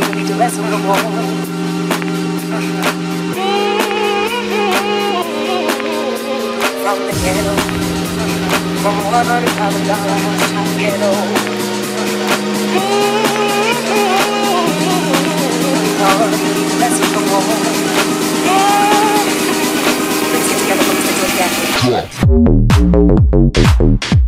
you wall. From the ghetto, from one hundred thousand dollars to ghetto. Reality. Let's get together, let's.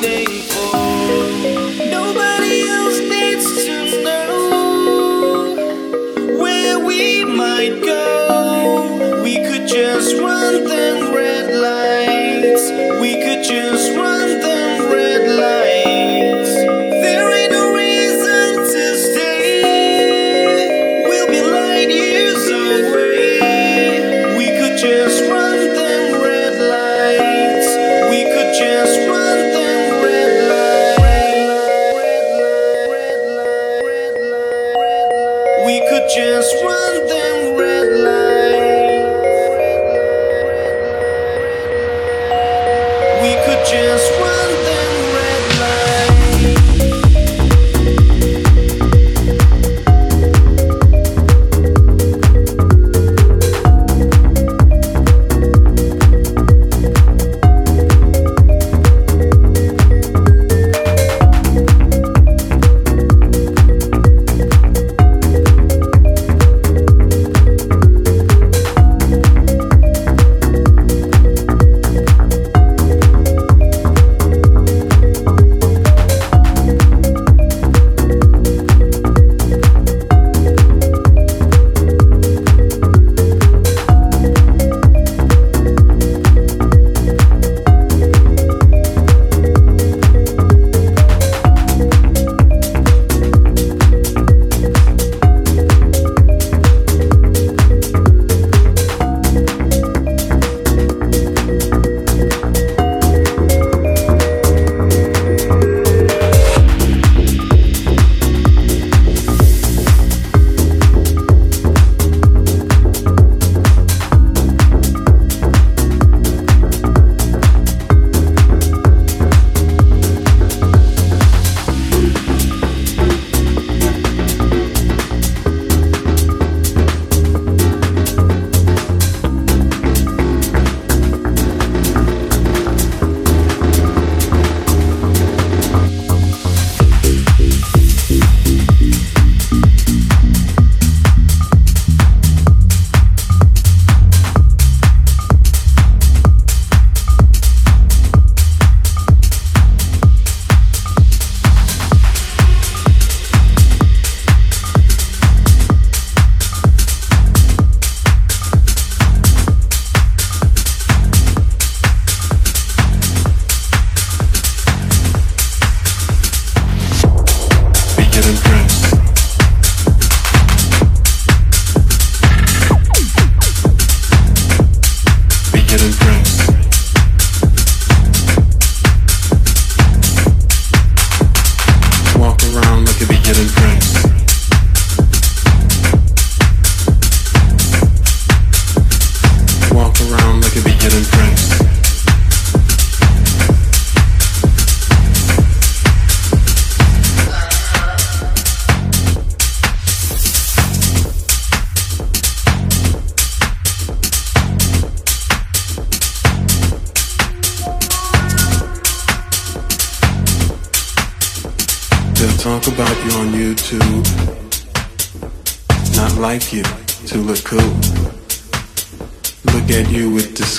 day.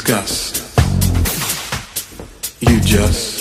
discuss. You just.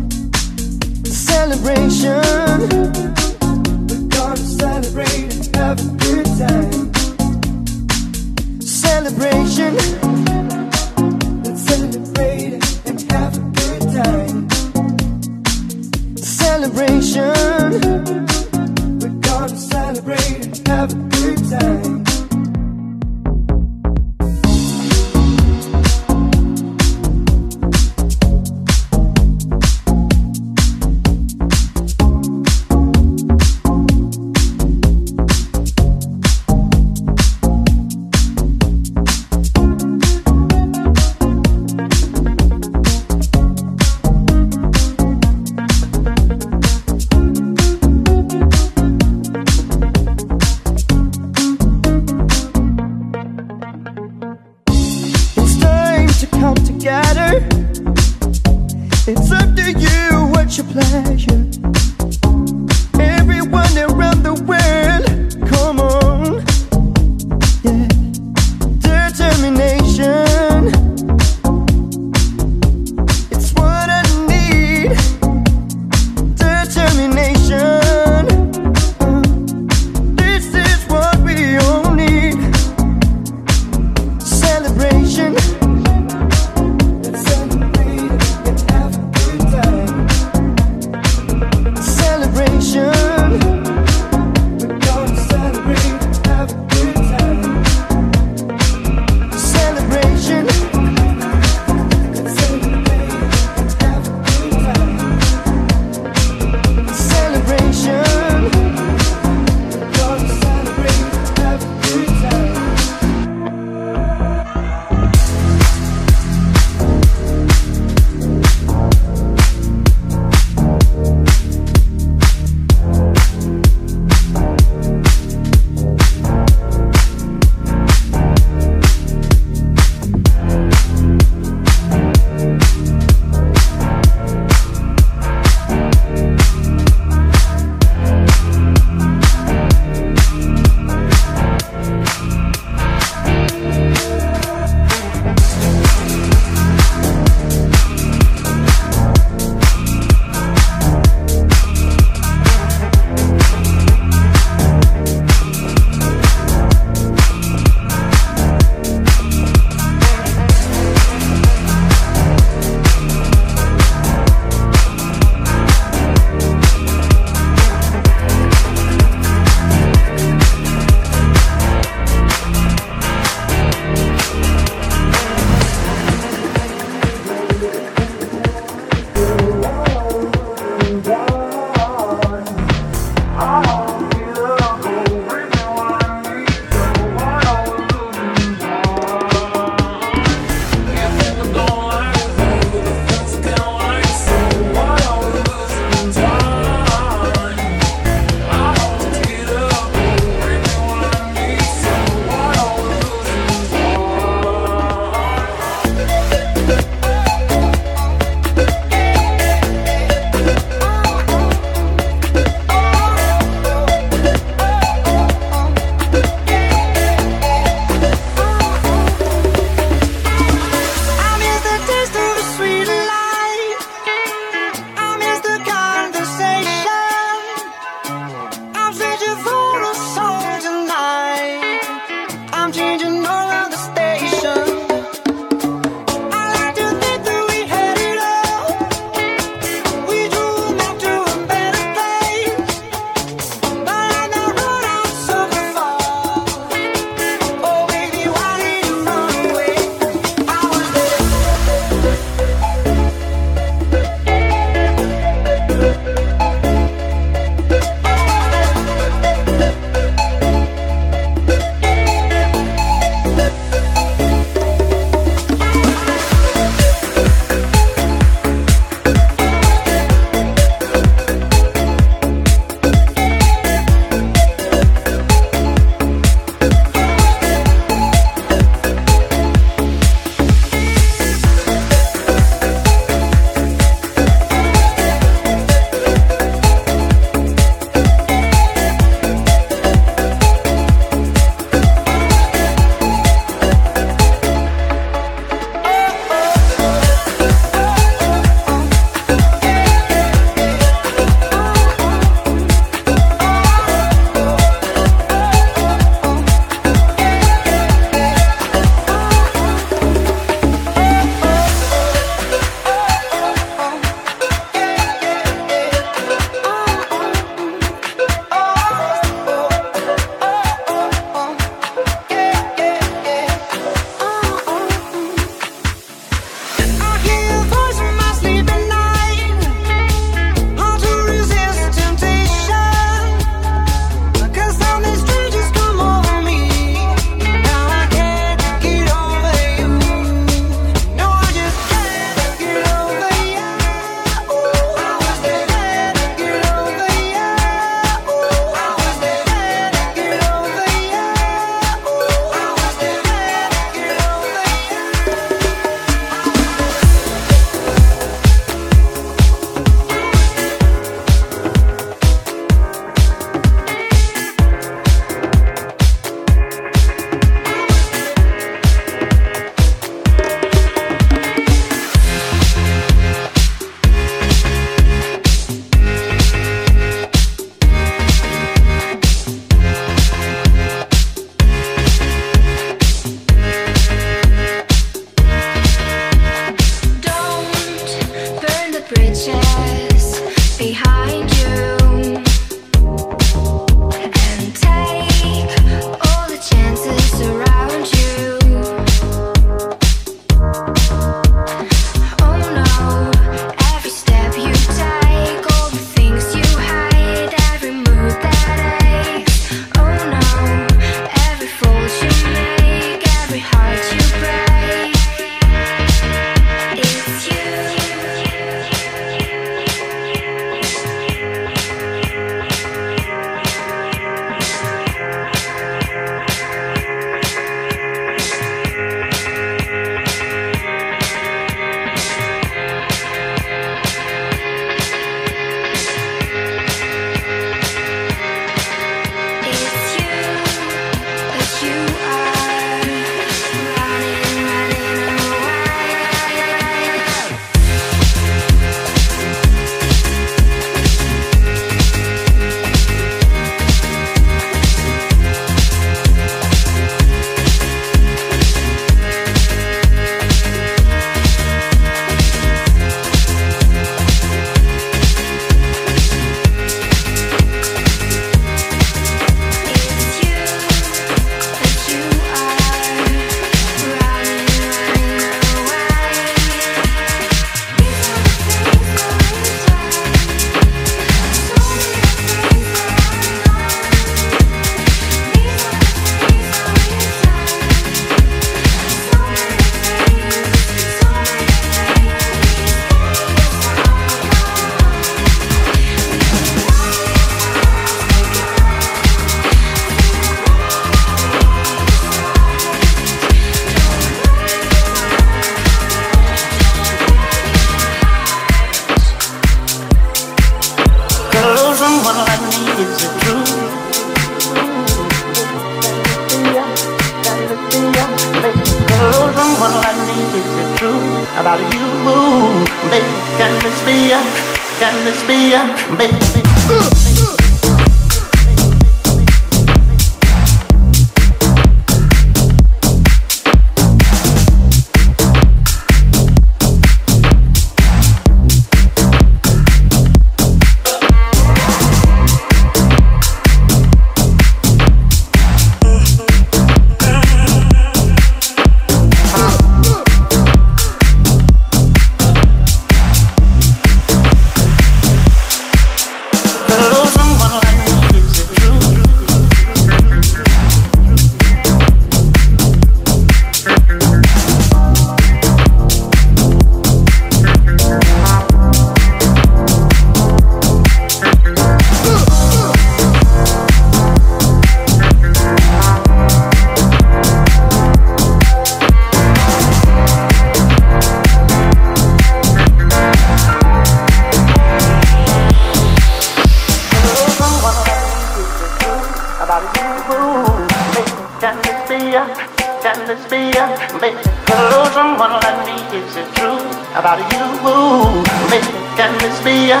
be a,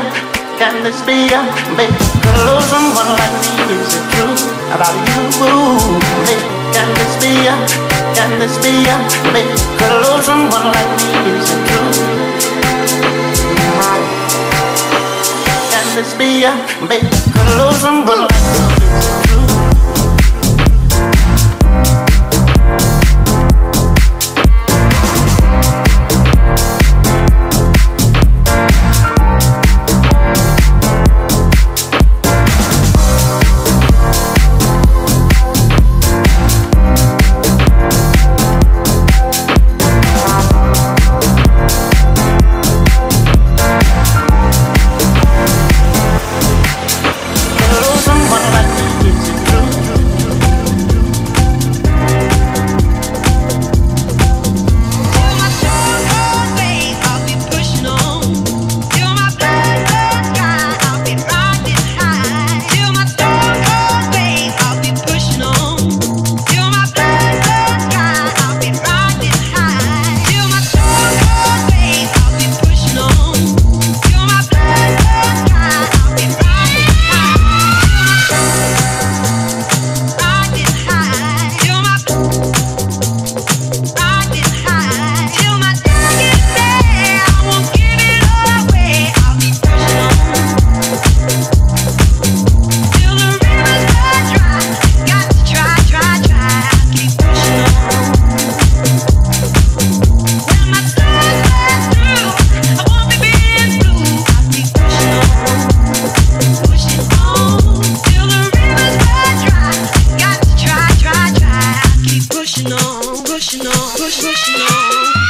can this be a make love someone like me? Is it true about you? Make can this be a, can this be a make love someone like me? Is it true? Can this be a make love someone like me? Is it true? pushing on, pushing on.